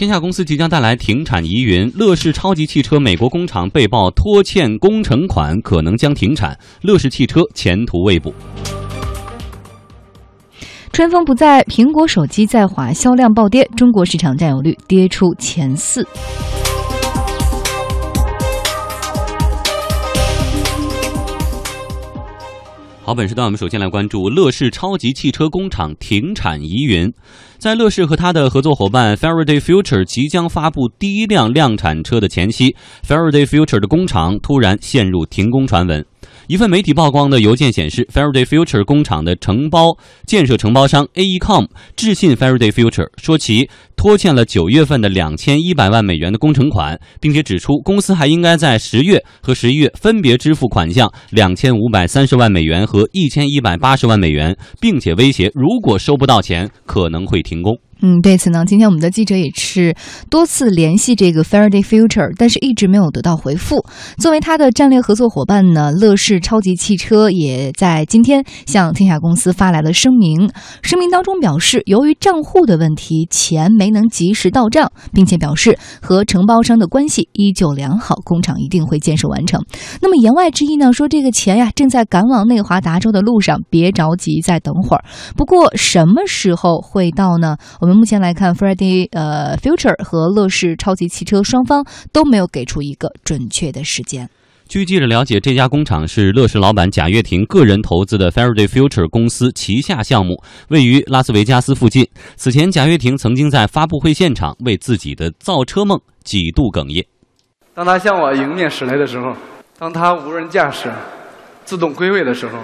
天下公司即将带来停产疑云，乐视超级汽车美国工厂被曝拖欠工程款，可能将停产。乐视汽车前途未卜。春风不再，苹果手机在华销量暴跌，中国市场占有率跌出前四。好，本时段我们首先来关注乐视超级汽车工厂停产疑云。在乐视和他的合作伙伴 Faraday Future 即将发布第一辆量产车的前夕，Faraday Future 的工厂突然陷入停工传闻。一份媒体曝光的邮件显示，Faraday Future 工厂的承包建设承包商 AECOM 致信 Faraday Future，说其拖欠了九月份的两千一百万美元的工程款，并且指出公司还应该在十月和十一月分别支付款项两千五百三十万美元和一千一百八十万美元，并且威胁如果收不到钱，可能会停工。嗯，对此呢，今天我们的记者也是多次联系这个 Faraday Future，但是一直没有得到回复。作为他的战略合作伙伴呢，乐视超级汽车也在今天向天下公司发来了声明。声明当中表示，由于账户的问题，钱没能及时到账，并且表示和承包商的关系依旧良好，工厂一定会建设完成。那么言外之意呢，说这个钱呀正在赶往内华达州的路上，别着急，再等会儿。不过什么时候会到呢？我们。我们目前来看，Friday 呃 Future 和乐视超级汽车双方都没有给出一个准确的时间。据记者了解，这家工厂是乐视老板贾跃亭个人投资的 Faraday Future 公司旗下项目，位于拉斯维加斯附近。此前，贾跃亭曾经在发布会现场为自己的造车梦几度哽咽。当他向我迎面驶来的时候，当他无人驾驶、自动归位的时候，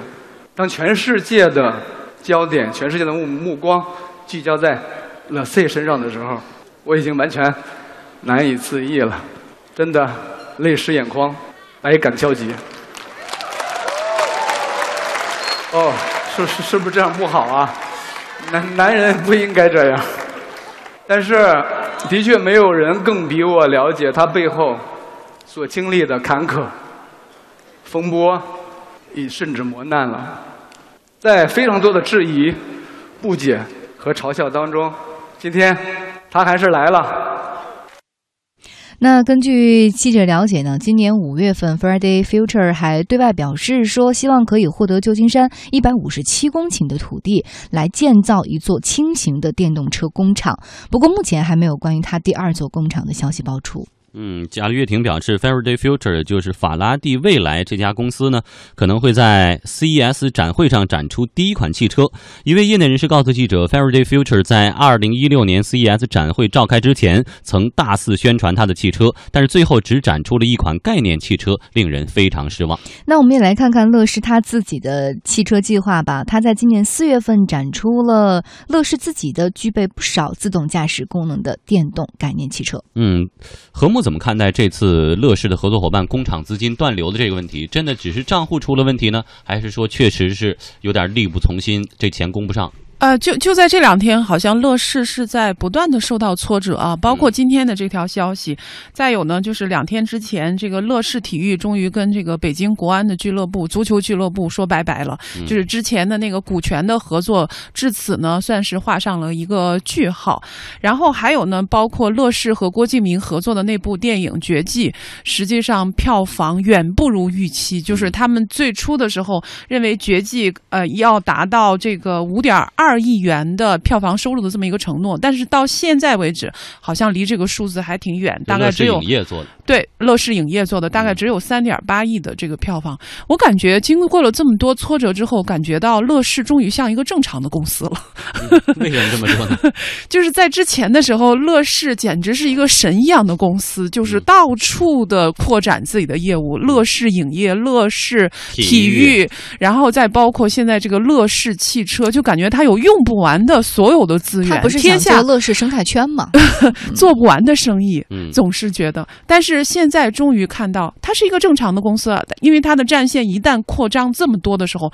当全世界的焦点、全世界的目目光聚焦在。乐 C 身上的时候，我已经完全难以自抑了，真的泪湿眼眶，百感交集。哦，是是是不是这样不好啊？男男人不应该这样。但是，的确没有人更比我了解他背后所经历的坎坷、风波，以甚至磨难了。在非常多的质疑、不解和嘲笑当中。今天他还是来了。那根据记者了解呢，今年五月份，Friday Future 还对外表示说，希望可以获得旧金山一百五十七公顷的土地，来建造一座轻型的电动车工厂。不过，目前还没有关于他第二座工厂的消息爆出。嗯，贾跃亭表示，Faraday Future 就是法拉第未来这家公司呢，可能会在 CES 展会上展出第一款汽车。一位业内人士告诉记者，Faraday Future 在2016年 CES 展会召开之前，曾大肆宣传他的汽车，但是最后只展出了一款概念汽车，令人非常失望。那我们也来看看乐视他自己的汽车计划吧。他在今年四月份展出了乐视自己的具备不少自动驾驶功能的电动概念汽车。嗯，和睦。怎么看待这次乐视的合作伙伴工厂资金断流的这个问题？真的只是账户出了问题呢，还是说确实是有点力不从心，这钱供不上？呃，就就在这两天，好像乐视是在不断的受到挫折啊，包括今天的这条消息。再有呢，就是两天之前，这个乐视体育终于跟这个北京国安的俱乐部足球俱乐部说拜拜了，就是之前的那个股权的合作，至此呢算是画上了一个句号。然后还有呢，包括乐视和郭敬明合作的那部电影《绝技》，实际上票房远不如预期，就是他们最初的时候认为《绝技》呃要达到这个五点二。二亿元的票房收入的这么一个承诺，但是到现在为止，好像离这个数字还挺远，大概只有影业做的。对，乐视影业做的大概只有三点八亿的这个票房。我感觉经过了这么多挫折之后，感觉到乐视终于像一个正常的公司了。为什么这么说呢？就是在之前的时候，乐视简直是一个神一样的公司，就是到处的扩展自己的业务。乐视影业、乐视体育，然后再包括现在这个乐视汽车，就感觉它有。用不完的所有的资源，不是天下乐视生态圈吗？做不完的生意，总是觉得。但是现在终于看到，它是一个正常的公司了。因为它的战线一旦扩张这么多的时候，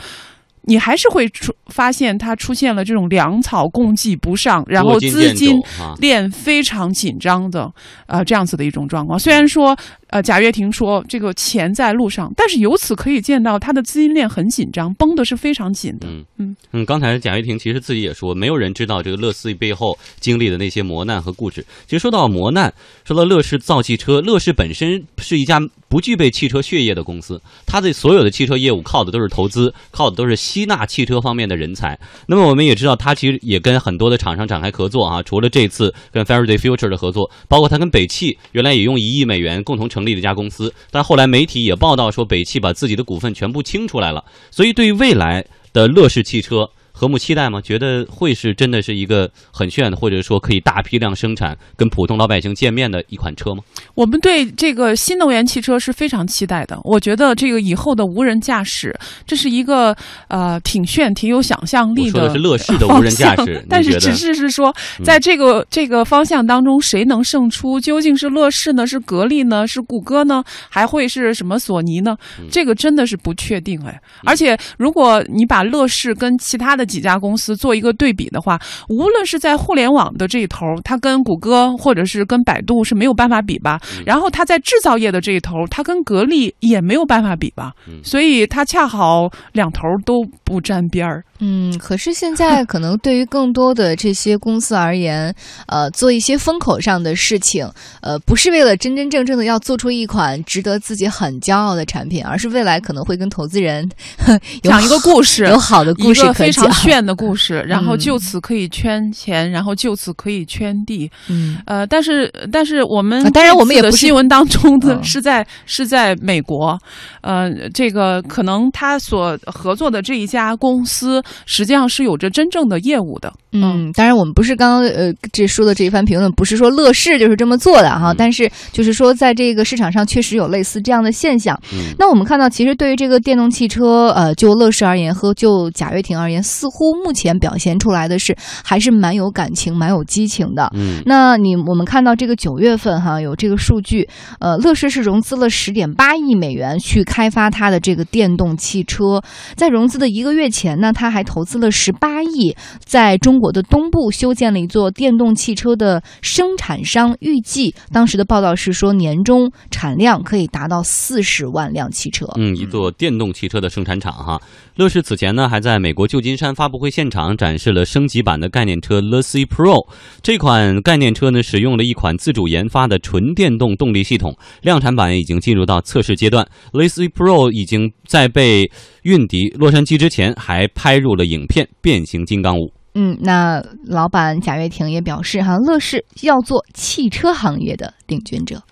你还是会出发现它出现了这种粮草供给不上，然后资金链非常紧张的呃这样子的一种状况。虽然说。呃，贾跃亭说这个钱在路上，但是由此可以见到他的资金链很紧张，绷的是非常紧的。嗯嗯嗯，刚才贾跃亭其实自己也说，没有人知道这个乐视背后经历的那些磨难和故事。其实说到磨难，说到乐视造汽车，乐视本身是一家不具备汽车血液的公司，它的所有的汽车业务靠的都是投资，靠的都是吸纳汽车方面的人才。那么我们也知道，它其实也跟很多的厂商展开合作啊，除了这次跟 Faraday Future 的合作，包括它跟北汽原来也用一亿美元共同成成立了一家公司，但后来媒体也报道说，北汽把自己的股份全部清出来了。所以对于未来的乐视汽车，和睦期待吗？觉得会是真的是一个很炫的，或者说可以大批量生产、跟普通老百姓见面的一款车吗？我们对这个新能源汽车是非常期待的。我觉得这个以后的无人驾驶，这是一个呃挺炫、挺有想象力我说的是乐视的无人驾驶 但是只是是说，在这个、这个方向当中，谁能胜出？究竟是乐视呢？是格力呢？是谷歌呢？还会是什么索尼呢？这个真的是不确定哎。而且，如果你把乐视跟其他的几家公司做一个对比的话，无论是在互联网的这一头，它跟谷歌或者是跟百度是没有办法比吧。然后它在制造业的这一头，它跟格力也没有办法比吧。所以它恰好两头都不沾边儿。嗯，可是现在可能对于更多的这些公司而言，呃，做一些风口上的事情，呃，不是为了真真正正的要做出一款值得自己很骄傲的产品，而是未来可能会跟投资人 有讲一个故事，有好的故事可一个非常。炫的故事，然后嗯就此可以圈钱，然后就此可以圈地。嗯呃，但是但是我们啊当然我们也不是新闻当中的嗯是在是在美国，呃，这个可能他所合作的这一家公司实际上是有着真正的业务的。嗯，当然，我们不是刚刚呃这说的这一番评论，不是说乐视就是这么做的哈，嗯但是就是说在这个市场上确实有类似这样的现象。嗯那我们看到，其实对于这个电动汽车，呃，就乐视而言和就贾跃亭而言，似乎目前表现出来的是还是蛮有感情、蛮有激情的。嗯那你我们看到这个九月份哈有这个数据，呃，乐视是融资了十点八亿美元去开发它的这个电动汽车，在融资的一个月前呢，它还投资了十八亿，在中国的东部修建了一座电动汽车的生产商，预计当时的报道是说年终产量可以达到四十万辆汽车。嗯，一座电动汽车的生产厂哈。乐视此前呢，还在美国旧金山发布会现场展示了升级版的概念车 l e c Pro。这款概念车呢，使用了一款自主研发的纯电动动力系统，量产版已经进入到测试阶段。l e c Pro 已经在被运抵洛杉矶之前，还拍入了影片《变形金刚五》。嗯，那老板贾跃亭也表示哈，乐视要做汽车行业的领军者。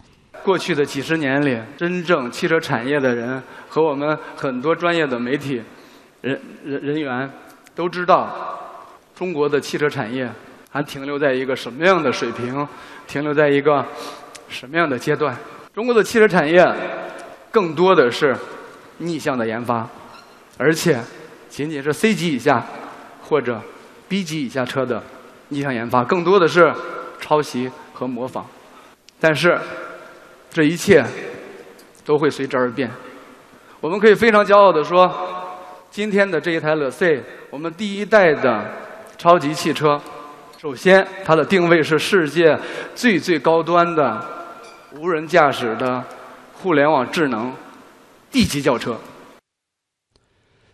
过去的几十年里，真正汽车产业的人和我们很多专业的媒体人人人员都知道，中国的汽车产业还停留在一个什么样的水平，停留在一个什么样的阶段。中国的汽车产业更多的是逆向的研发，而且仅仅是 C 级以下或者 B 级以下车的逆向研发，更多的是抄袭和模仿。但是，这一切都会随之而变。我们可以非常骄傲地说，今天的这一台乐 C，我们第一代的超级汽车，首先它的定位是世界最最高端的无人驾驶的互联网智能 D 级轿车。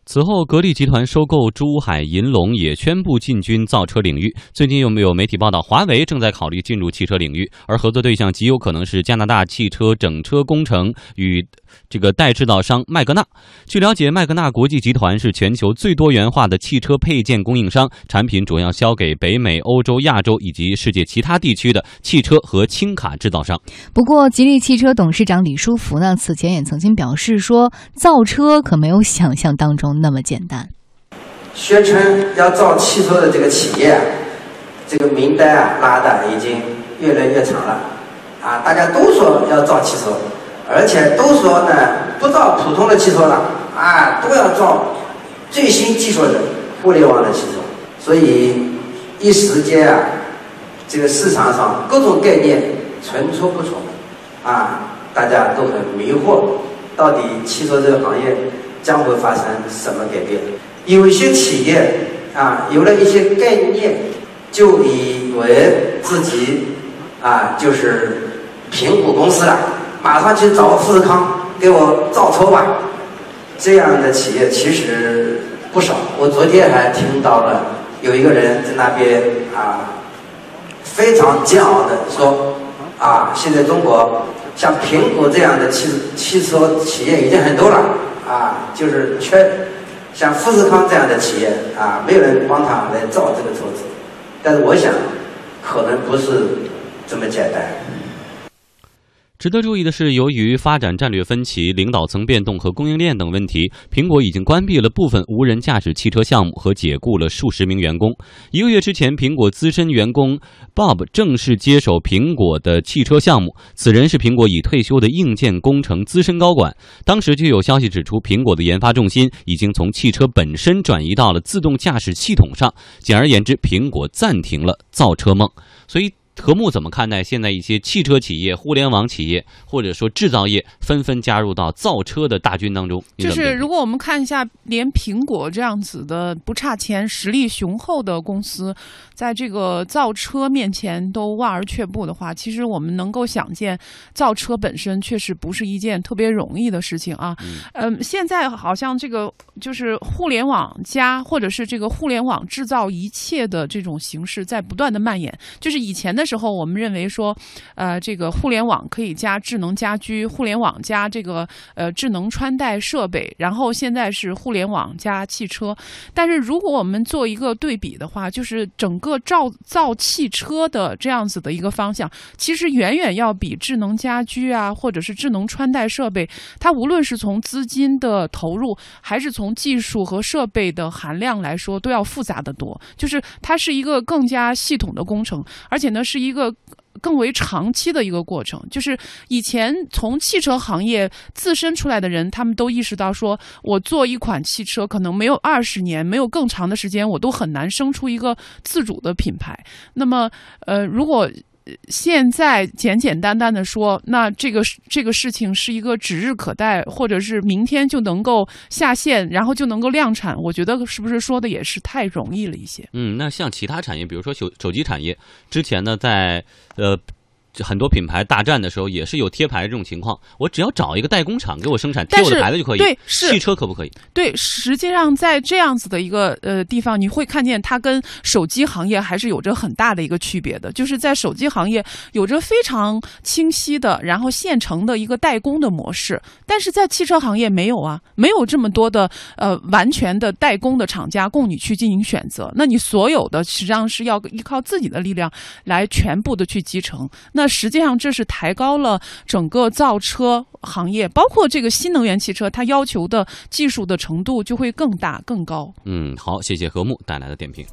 此后，格力集团收购珠海银隆，也宣布进军造车领域。最近有没有媒体报道，华为正在考虑进入汽车领域，而合作对象极有可能是加拿大汽车整车工程与这个代制造商麦格纳。据了解，麦格纳国际集团是全球最多元化的汽车配件供应商，产品主要销给北美、欧洲、亚洲以及世界其他地区的汽车和轻卡制造商。不过，吉利汽车董事长李书福呢，此前也曾经表示说，造车可没有想象当中那么简单。宣称要造汽车的这个企业啊，这个名单啊拉的已经越来越长了，啊，大家都说要造汽车，而且都说呢不造普通的汽车了，啊，都要造最新技术的互联网的汽车，所以一时间啊，这个市场上各种概念层出不穷，啊，大家都很迷惑，到底汽车这个行业将会发生什么改变？有些企业啊，有了一些概念，就以为自己啊就是苹果公司了，马上去找富士康给我造车吧。这样的企业其实不少。我昨天还听到了有一个人在那边啊，非常煎熬的说啊，现在中国像苹果这样的汽汽车企业已经很多了啊，就是缺像富士康这样的企业啊，没有人帮他来造这个车子。但是我想，可能不是这么简单。值得注意的是，由于发展战略分歧、领导层变动和供应链等问题，苹果已经关闭了部分无人驾驶汽车项目和解雇了数十名员工。一个月之前，苹果资深员工 Bob 正式接手苹果的汽车项目。此人是苹果已退休的硬件工程资深高管。当时就有消息指出，苹果的研发重心已经从汽车本身转移到了自动驾驶系统上。简而言之，苹果暂停了造车梦。所以。何木怎么看待现在一些汽车企业、互联网企业或者说制造业纷纷加入到造车的大军当中？就是如果我们看一下，连苹果这样子的不差钱、实力雄厚的公司，在这个造车面前都望而却步的话，其实我们能够想见，造车本身确实不是一件特别容易的事情啊。嗯，现在好像这个就是互联网加或者是这个互联网制造一切的这种形式在不断的蔓延，就是以前的。时候，我们认为说，呃，这个互联网可以加智能家居，互联网加这个呃智能穿戴设备，然后现在是互联网加汽车。但是如果我们做一个对比的话，就是整个造造汽车的这样子的一个方向，其实远远要比智能家居啊，或者是智能穿戴设备，它无论是从资金的投入，还是从技术和设备的含量来说，都要复杂的多。就是它是一个更加系统的工程，而且呢是。是一个更为长期的一个过程，就是以前从汽车行业自身出来的人，他们都意识到，说我做一款汽车，可能没有二十年，没有更长的时间，我都很难生出一个自主的品牌。那么，呃，如果现在简简单单的说，那这个这个事情是一个指日可待，或者是明天就能够下线，然后就能够量产。我觉得是不是说的也是太容易了一些？嗯，那像其他产业，比如说手手机产业，之前呢，在呃。很多品牌大战的时候也是有贴牌这种情况，我只要找一个代工厂给我生产贴我的牌子就可以。对，是汽车可不可以？对，实际上在这样子的一个呃地方，你会看见它跟手机行业还是有着很大的一个区别的。就是在手机行业有着非常清晰的，然后现成的一个代工的模式，但是在汽车行业没有啊，没有这么多的呃完全的代工的厂家供你去进行选择。那你所有的实际上是要依靠自己的力量来全部的去集成。实际上，这是抬高了整个造车行业，包括这个新能源汽车，它要求的技术的程度就会更大更高。嗯，好，谢谢何木带来的点评。